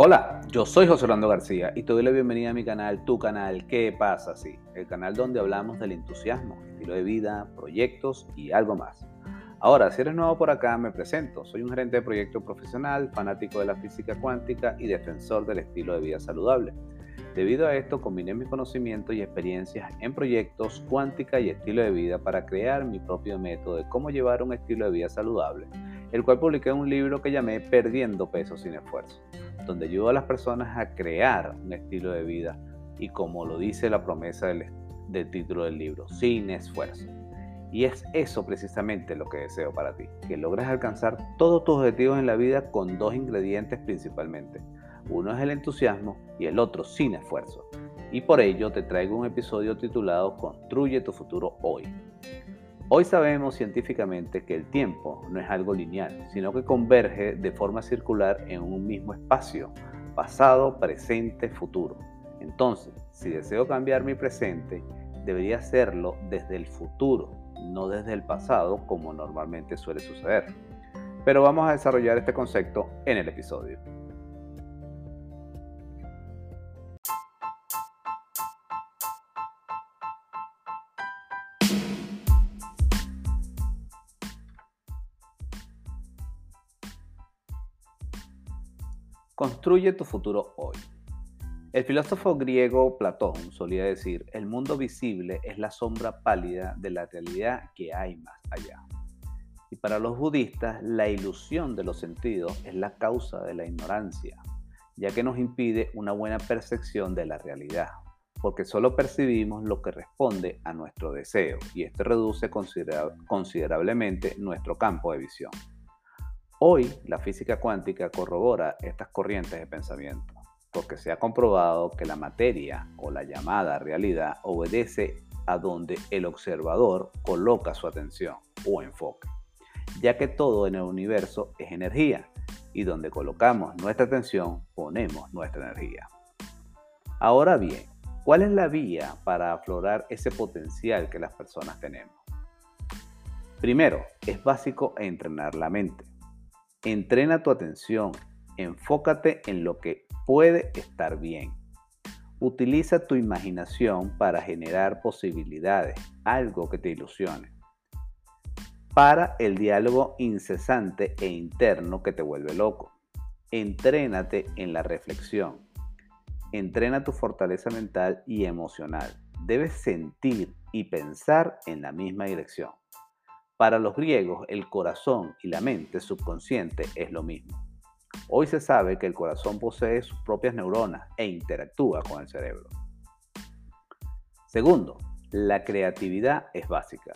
Hola, yo soy José Orlando García y te doy la bienvenida a mi canal, tu canal ¿Qué pasa así? El canal donde hablamos del entusiasmo, estilo de vida, proyectos y algo más. Ahora, si eres nuevo por acá, me presento. Soy un gerente de proyecto profesional, fanático de la física cuántica y defensor del estilo de vida saludable. Debido a esto, combiné mis conocimientos y experiencias en proyectos, cuántica y estilo de vida para crear mi propio método de cómo llevar un estilo de vida saludable, el cual publiqué un libro que llamé Perdiendo peso sin esfuerzo donde ayuda a las personas a crear un estilo de vida y como lo dice la promesa del, título del libro, sin esfuerzo. Y es eso precisamente lo que deseo para ti, que logres alcanzar todos tus objetivos en la vida con dos ingredientes principalmente. Uno es el entusiasmo y el otro sin esfuerzo. Y por ello te traigo un episodio titulado Construye tu futuro hoy. Hoy sabemos científicamente que el tiempo no es algo lineal, sino que converge de forma circular en un mismo espacio, pasado, presente, futuro. Entonces, si deseo cambiar mi presente, debería hacerlo desde el futuro, no desde el pasado como normalmente suele suceder. Pero vamos a desarrollar este concepto en el episodio. Construye tu futuro hoy. El filósofo griego Platón solía decir, el mundo visible es la sombra pálida de la realidad que hay más allá. Y para los budistas, la ilusión de los sentidos es la causa de la ignorancia, ya que nos impide una buena percepción de la realidad, porque solo percibimos lo que responde a nuestro deseo, y esto reduce considerablemente nuestro campo de visión. Hoy la física cuántica corrobora estas corrientes de pensamiento, porque se ha comprobado que la materia o la llamada realidad obedece a donde el observador coloca su atención o enfoque, ya que todo en el universo es energía y donde colocamos nuestra atención ponemos nuestra energía. Ahora bien, ¿cuál es la vía para aflorar ese potencial que las personas tenemos? Primero, es básico entrenar la mente. Entrena tu atención, enfócate en lo que puede estar bien. Utiliza tu imaginación para generar posibilidades, algo que te ilusione. Para el diálogo incesante e interno que te vuelve loco. Entrénate en la reflexión. Entrena tu fortaleza mental y emocional. Debes sentir y pensar en la misma dirección. Para los griegos, el corazón y la mente subconsciente es lo mismo. Hoy se sabe que el corazón posee sus propias neuronas e interactúa con el cerebro. Segundo, la creatividad es básica.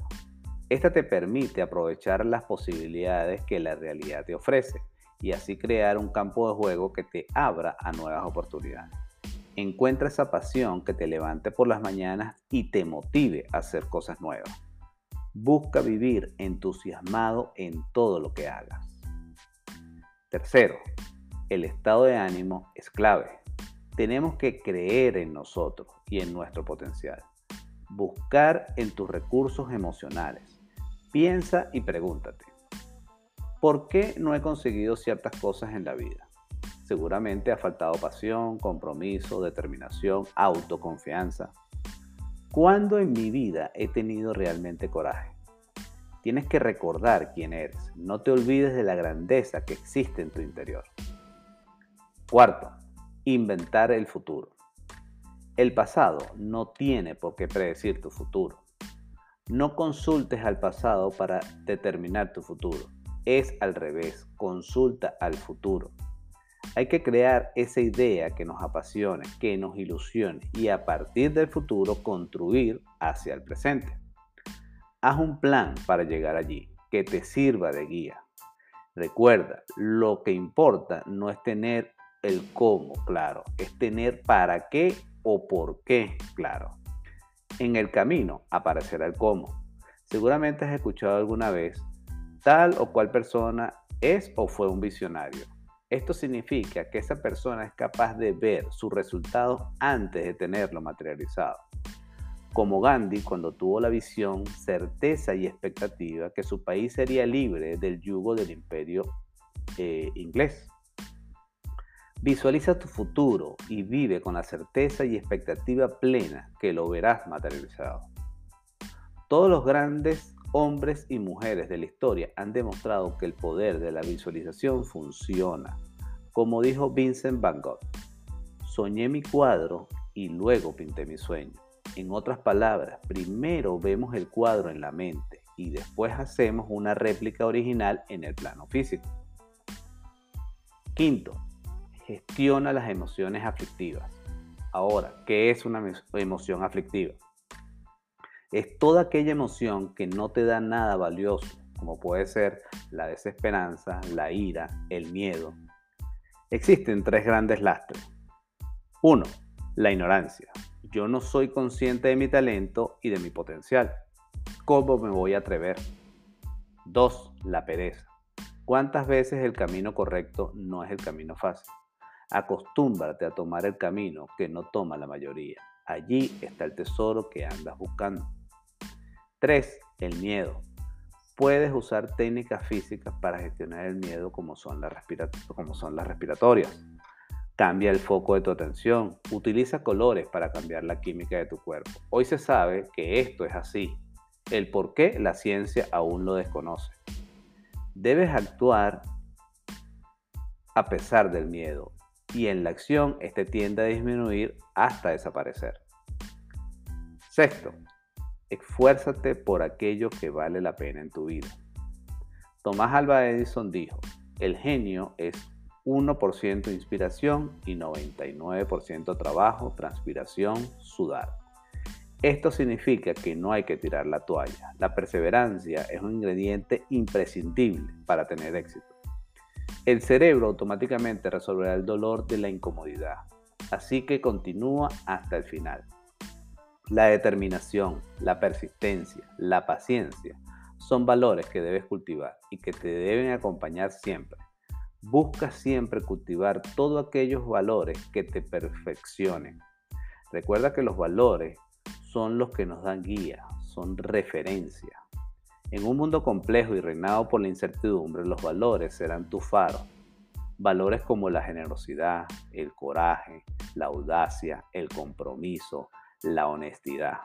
Esta te permite aprovechar las posibilidades que la realidad te ofrece y así crear un campo de juego que te abra a nuevas oportunidades. Encuentra esa pasión que te levante por las mañanas y te motive a hacer cosas nuevas. Busca vivir entusiasmado en todo lo que hagas. Tercero, el estado de ánimo es clave. Tenemos que creer en nosotros y en nuestro potencial. Buscar en tus recursos emocionales. Piensa y pregúntate, ¿por qué no he conseguido ciertas cosas en la vida? Seguramente ha faltado pasión, compromiso, determinación, autoconfianza. ¿Cuándo en mi vida he tenido realmente coraje? Tienes que recordar quién eres. No te olvides de la grandeza que existe en tu interior. Cuarto, inventar el futuro. El pasado no tiene por qué predecir tu futuro. No consultes al pasado para determinar tu futuro. Es al revés, consulta al futuro. Hay que crear esa idea que nos apasione, que nos ilusione y a partir del futuro construir hacia el presente. Haz un plan para llegar allí, que te sirva de guía. Recuerda, lo que importa no es tener el cómo claro, es tener para qué o por qué claro. En el camino aparecerá el cómo. Seguramente has escuchado alguna vez, tal o cual persona es o fue un visionario. Esto significa que esa persona es capaz de ver sus resultados antes de tenerlo materializado. Como Gandhi cuando tuvo la visión, certeza y expectativa que su país sería libre del yugo del imperio eh, inglés. Visualiza tu futuro y vive con la certeza y expectativa plena que lo verás materializado. Todos los grandes hombres y mujeres de la historia han demostrado que el poder de la visualización funciona. Como dijo Vincent Van Gogh, soñé mi cuadro y luego pinté mi sueño. En otras palabras, primero vemos el cuadro en la mente y después hacemos una réplica original en el plano físico. Quinto, gestiona las emociones aflictivas. Ahora, ¿qué es una emoción aflictiva? Es toda aquella emoción que no te da nada valioso, como puede ser la desesperanza, la ira, el miedo. Existen tres grandes lastres. Uno, la ignorancia. Yo no soy consciente de mi talento y de mi potencial. ¿Cómo me voy a atrever? 2. La pereza. ¿Cuántas veces el camino correcto no es el camino fácil? Acostúmbrate a tomar el camino que no toma la mayoría. Allí está el tesoro que andas buscando. 3. El miedo. Puedes usar técnicas físicas para gestionar el miedo como son las, como son las respiratorias. Cambia el foco de tu atención. Utiliza colores para cambiar la química de tu cuerpo. Hoy se sabe que esto es así el por qué la ciencia aún lo desconoce. Debes actuar a pesar del miedo y en la acción este tiende a disminuir hasta desaparecer. Sexto, esfuérzate por aquello que vale la pena en tu vida. Tomás Alba Edison dijo, el genio es 1% inspiración y 99% trabajo, transpiración, sudar. Esto significa que no hay que tirar la toalla. La perseverancia es un ingrediente imprescindible para tener éxito. El cerebro automáticamente resolverá el dolor de la incomodidad, así que continúa hasta el final. La determinación, la persistencia, la paciencia son valores que debes cultivar y que te deben acompañar siempre. Busca siempre cultivar todos aquellos valores que te perfeccionen. Recuerda que los valores son los que nos dan guía, son referencia. En un mundo complejo y reinado por la incertidumbre, los valores serán tu faro. Valores como la generosidad, el coraje, la audacia, el compromiso, la honestidad.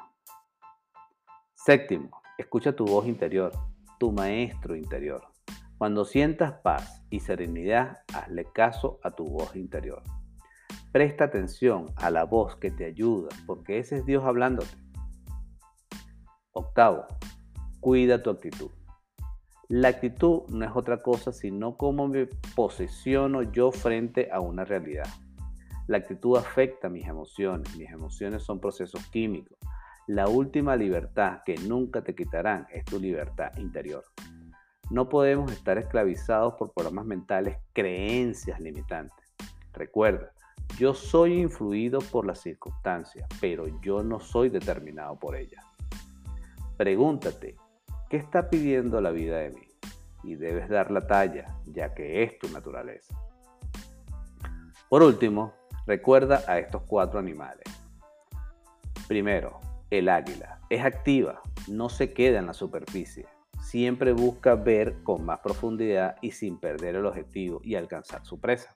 Séptimo, escucha tu voz interior, tu maestro interior. Cuando sientas paz y serenidad, hazle caso a tu voz interior. Presta atención a la voz que te ayuda, porque ese es Dios hablándote. Octavo, cuida tu actitud. La actitud no es otra cosa sino cómo me posiciono yo frente a una realidad. La actitud afecta mis emociones. Mis emociones son procesos químicos. La última libertad que nunca te quitarán es tu libertad interior. No podemos estar esclavizados por programas mentales, creencias limitantes. Recuerda, yo soy influido por las circunstancias, pero yo no soy determinado por ellas. Pregúntate, ¿qué está pidiendo la vida de mí? Y debes dar la talla, ya que es tu naturaleza. Por último, recuerda a estos cuatro animales. Primero, el águila. Es activa, no se queda en la superficie. Siempre busca ver con más profundidad y sin perder el objetivo y alcanzar su presa.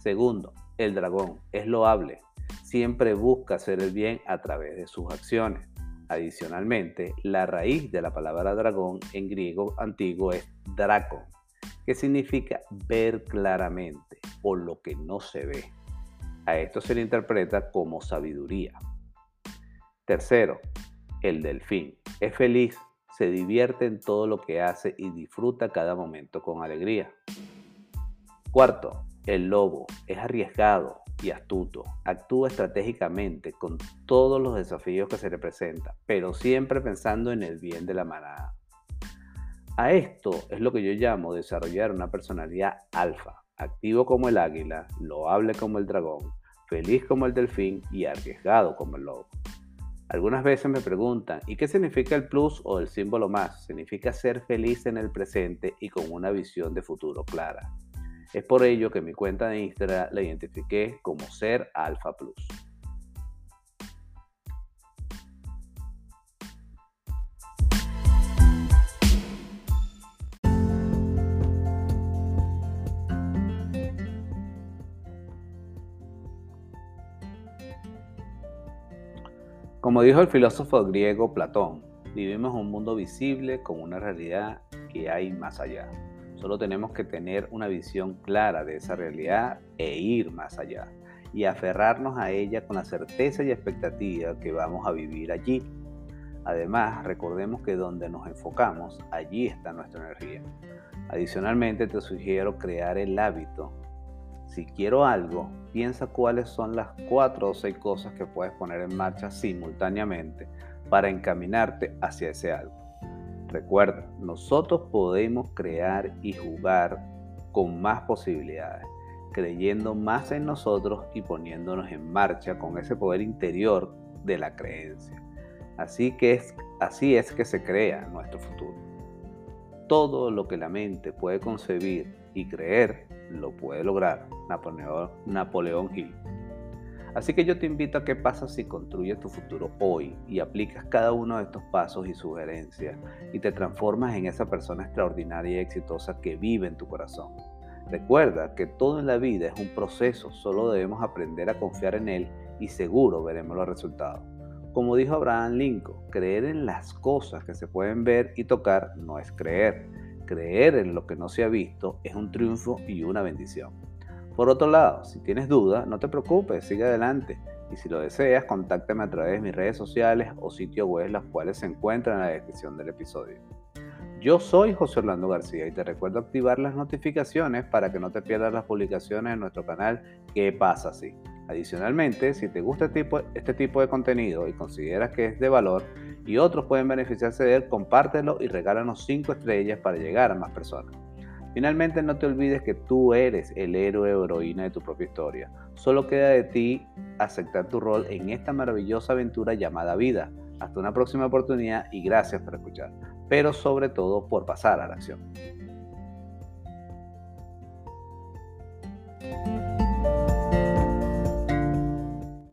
Segundo, el dragón es loable, siempre busca hacer el bien a través de sus acciones. Adicionalmente, la raíz de la palabra dragón en griego antiguo es draco, que significa ver claramente o lo que no se ve. A esto se le interpreta como sabiduría. Tercero, el delfín. Es feliz, se divierte en todo lo que hace y disfruta cada momento con alegría. Cuarto, el lobo es arriesgado y astuto, actúa estratégicamente con todos los desafíos que se le presentan, pero siempre pensando en el bien de la manada. A esto es lo que yo llamo desarrollar una personalidad alfa, activo como el águila, loable como el dragón, feliz como el delfín y arriesgado como el lobo. Algunas veces me preguntan, ¿y qué significa el plus o el símbolo más? Significa ser feliz en el presente y con una visión de futuro clara. Es por ello que mi cuenta de Instagram la identifiqué como Ser Alpha Plus. Como dijo el filósofo griego Platón, vivimos un mundo visible con una realidad que hay más allá. Solo tenemos que tener una visión clara de esa realidad e ir más allá y aferrarnos a ella con la certeza y expectativa que vamos a vivir allí. Además, recordemos que donde nos enfocamos, allí está nuestra energía. Adicionalmente, te sugiero crear el hábito. Si quiero algo, piensa cuáles son las cuatro o seis cosas que puedes poner en marcha simultáneamente para encaminarte hacia ese algo. Recuerda, nosotros podemos crear y jugar con más posibilidades, creyendo más en nosotros y poniéndonos en marcha con ese poder interior de la creencia. Así que es, así es que se crea nuestro futuro. Todo lo que la mente puede concebir y creer, lo puede lograr Napoleón, Napoleón Hill. Así que yo te invito a que pasas si construyes tu futuro hoy y aplicas cada uno de estos pasos y sugerencias y te transformas en esa persona extraordinaria y exitosa que vive en tu corazón. Recuerda que todo en la vida es un proceso, solo debemos aprender a confiar en él y seguro veremos los resultados. Como dijo Abraham Lincoln, creer en las cosas que se pueden ver y tocar no es creer. Creer en lo que no se ha visto es un triunfo y una bendición. Por otro lado, si tienes dudas, no te preocupes, sigue adelante. Y si lo deseas, contáctame a través de mis redes sociales o sitio web, las cuales se encuentran en la descripción del episodio. Yo soy José Orlando García y te recuerdo activar las notificaciones para que no te pierdas las publicaciones en nuestro canal ¿Qué pasa así? Adicionalmente, si te gusta este este tipo de contenido y consideras que es de valor y otros pueden beneficiarse de él, compártelo y regálanos 5 estrellas para llegar a más personas. Finalmente, no te olvides que tú eres el héroe o heroína de tu propia historia. Solo queda de ti aceptar tu rol en esta maravillosa aventura llamada vida. Hasta una próxima oportunidad y gracias por escuchar, pero sobre todo por pasar a la acción.